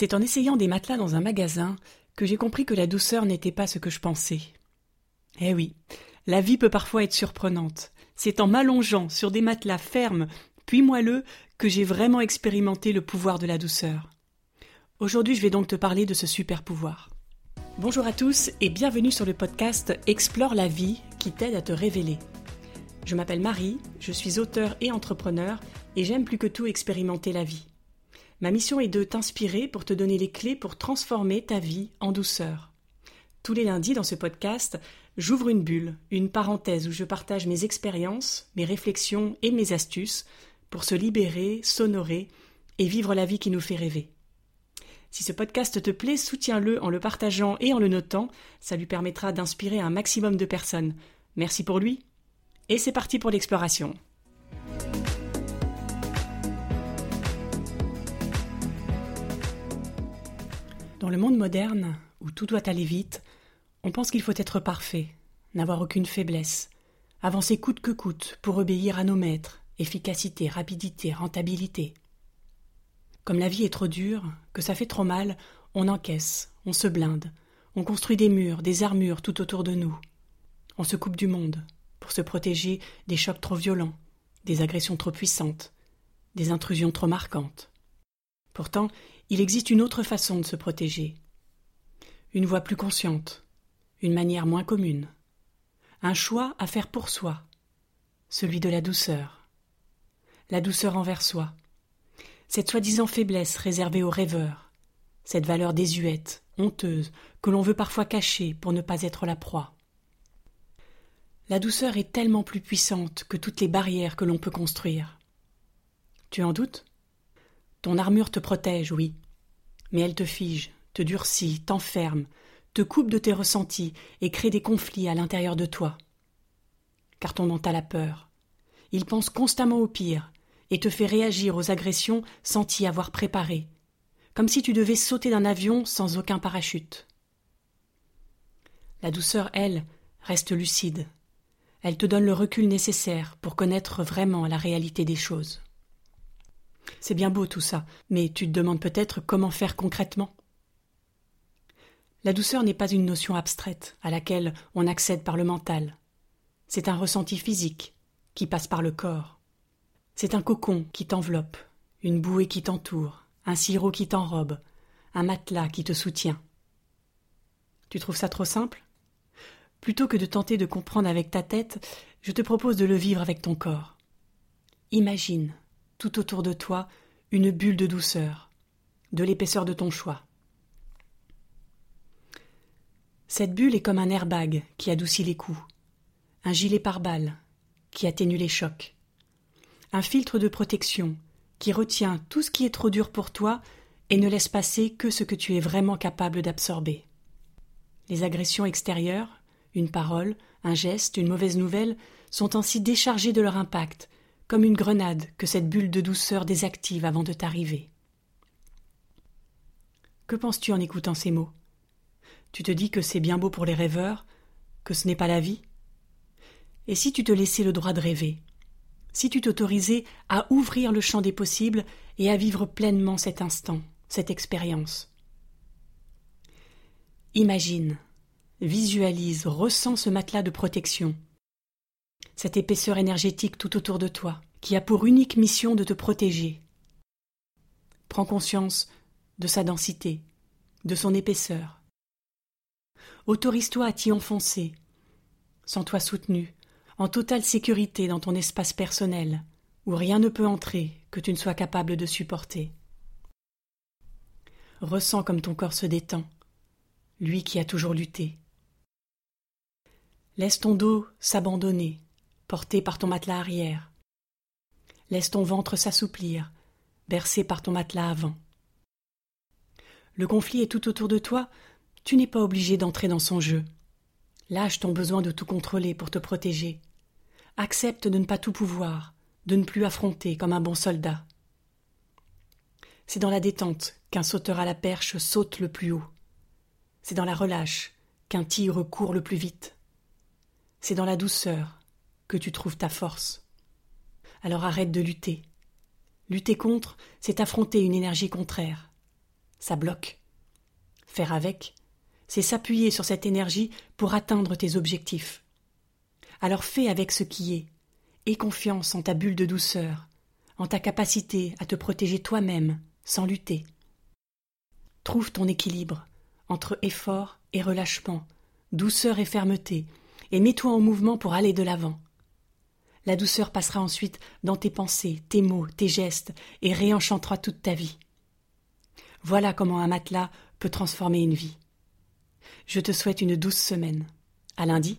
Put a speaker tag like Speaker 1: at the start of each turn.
Speaker 1: C'est en essayant des matelas dans un magasin que j'ai compris que la douceur n'était pas ce que je pensais. Eh oui, la vie peut parfois être surprenante. C'est en m'allongeant sur des matelas fermes puis moelleux que j'ai vraiment expérimenté le pouvoir de la douceur. Aujourd'hui, je vais donc te parler de ce super pouvoir. Bonjour à tous et bienvenue sur le podcast Explore la vie qui t'aide à te révéler. Je m'appelle Marie, je suis auteur et entrepreneur et j'aime plus que tout expérimenter la vie. Ma mission est de t'inspirer pour te donner les clés pour transformer ta vie en douceur. Tous les lundis dans ce podcast, j'ouvre une bulle, une parenthèse où je partage mes expériences, mes réflexions et mes astuces pour se libérer, s'honorer et vivre la vie qui nous fait rêver. Si ce podcast te plaît, soutiens-le en le partageant et en le notant, ça lui permettra d'inspirer un maximum de personnes. Merci pour lui. Et c'est parti pour l'exploration. Dans le monde moderne, où tout doit aller vite, on pense qu'il faut être parfait, n'avoir aucune faiblesse, avancer coûte que coûte pour obéir à nos maîtres, efficacité, rapidité, rentabilité. Comme la vie est trop dure, que ça fait trop mal, on encaisse, on se blinde, on construit des murs, des armures tout autour de nous. On se coupe du monde pour se protéger des chocs trop violents, des agressions trop puissantes, des intrusions trop marquantes. Pourtant, il existe une autre façon de se protéger. Une voie plus consciente, une manière moins commune. Un choix à faire pour soi, celui de la douceur. La douceur envers soi. Cette soi-disant faiblesse réservée aux rêveurs, cette valeur désuète, honteuse, que l'on veut parfois cacher pour ne pas être la proie. La douceur est tellement plus puissante que toutes les barrières que l'on peut construire. Tu en doutes? Ton armure te protège, oui, mais elle te fige, te durcit, t'enferme, te coupe de tes ressentis et crée des conflits à l'intérieur de toi. Car ton mental a peur. Il pense constamment au pire et te fait réagir aux agressions sans t'y avoir préparé, comme si tu devais sauter d'un avion sans aucun parachute. La douceur, elle, reste lucide. Elle te donne le recul nécessaire pour connaître vraiment la réalité des choses. C'est bien beau tout ça, mais tu te demandes peut-être comment faire concrètement. La douceur n'est pas une notion abstraite à laquelle on accède par le mental. C'est un ressenti physique qui passe par le corps. C'est un cocon qui t'enveloppe, une bouée qui t'entoure, un sirop qui t'enrobe, un matelas qui te soutient. Tu trouves ça trop simple? Plutôt que de tenter de comprendre avec ta tête, je te propose de le vivre avec ton corps. Imagine tout autour de toi une bulle de douceur, de l'épaisseur de ton choix. Cette bulle est comme un airbag qui adoucit les coups, un gilet pare-balles qui atténue les chocs, un filtre de protection qui retient tout ce qui est trop dur pour toi et ne laisse passer que ce que tu es vraiment capable d'absorber. Les agressions extérieures, une parole, un geste, une mauvaise nouvelle, sont ainsi déchargées de leur impact comme une grenade que cette bulle de douceur désactive avant de t'arriver. Que penses-tu en écoutant ces mots? Tu te dis que c'est bien beau pour les rêveurs, que ce n'est pas la vie? Et si tu te laissais le droit de rêver? Si tu t'autorisais à ouvrir le champ des possibles et à vivre pleinement cet instant, cette expérience? Imagine, visualise, ressens ce matelas de protection cette épaisseur énergétique tout autour de toi, qui a pour unique mission de te protéger. Prends conscience de sa densité, de son épaisseur. Autorise-toi à t'y enfoncer, sans toi soutenu, en totale sécurité dans ton espace personnel, où rien ne peut entrer que tu ne sois capable de supporter. Ressens comme ton corps se détend, lui qui a toujours lutté. Laisse ton dos s'abandonner, porté par ton matelas arrière. Laisse ton ventre s'assouplir, bercé par ton matelas avant. Le conflit est tout autour de toi, tu n'es pas obligé d'entrer dans son jeu. Lâche ton besoin de tout contrôler pour te protéger. Accepte de ne pas tout pouvoir, de ne plus affronter comme un bon soldat. C'est dans la détente qu'un sauteur à la perche saute le plus haut. C'est dans la relâche qu'un tigre court le plus vite. C'est dans la douceur que tu trouves ta force. Alors arrête de lutter. Lutter contre, c'est affronter une énergie contraire. ça bloque. Faire avec, c'est s'appuyer sur cette énergie pour atteindre tes objectifs. Alors fais avec ce qui est. Aie confiance en ta bulle de douceur, en ta capacité à te protéger toi-même sans lutter. Trouve ton équilibre entre effort et relâchement, douceur et fermeté, et mets-toi en mouvement pour aller de l'avant. La douceur passera ensuite dans tes pensées, tes mots, tes gestes, et réenchantera toute ta vie. Voilà comment un matelas peut transformer une vie. Je te souhaite une douce semaine. À lundi.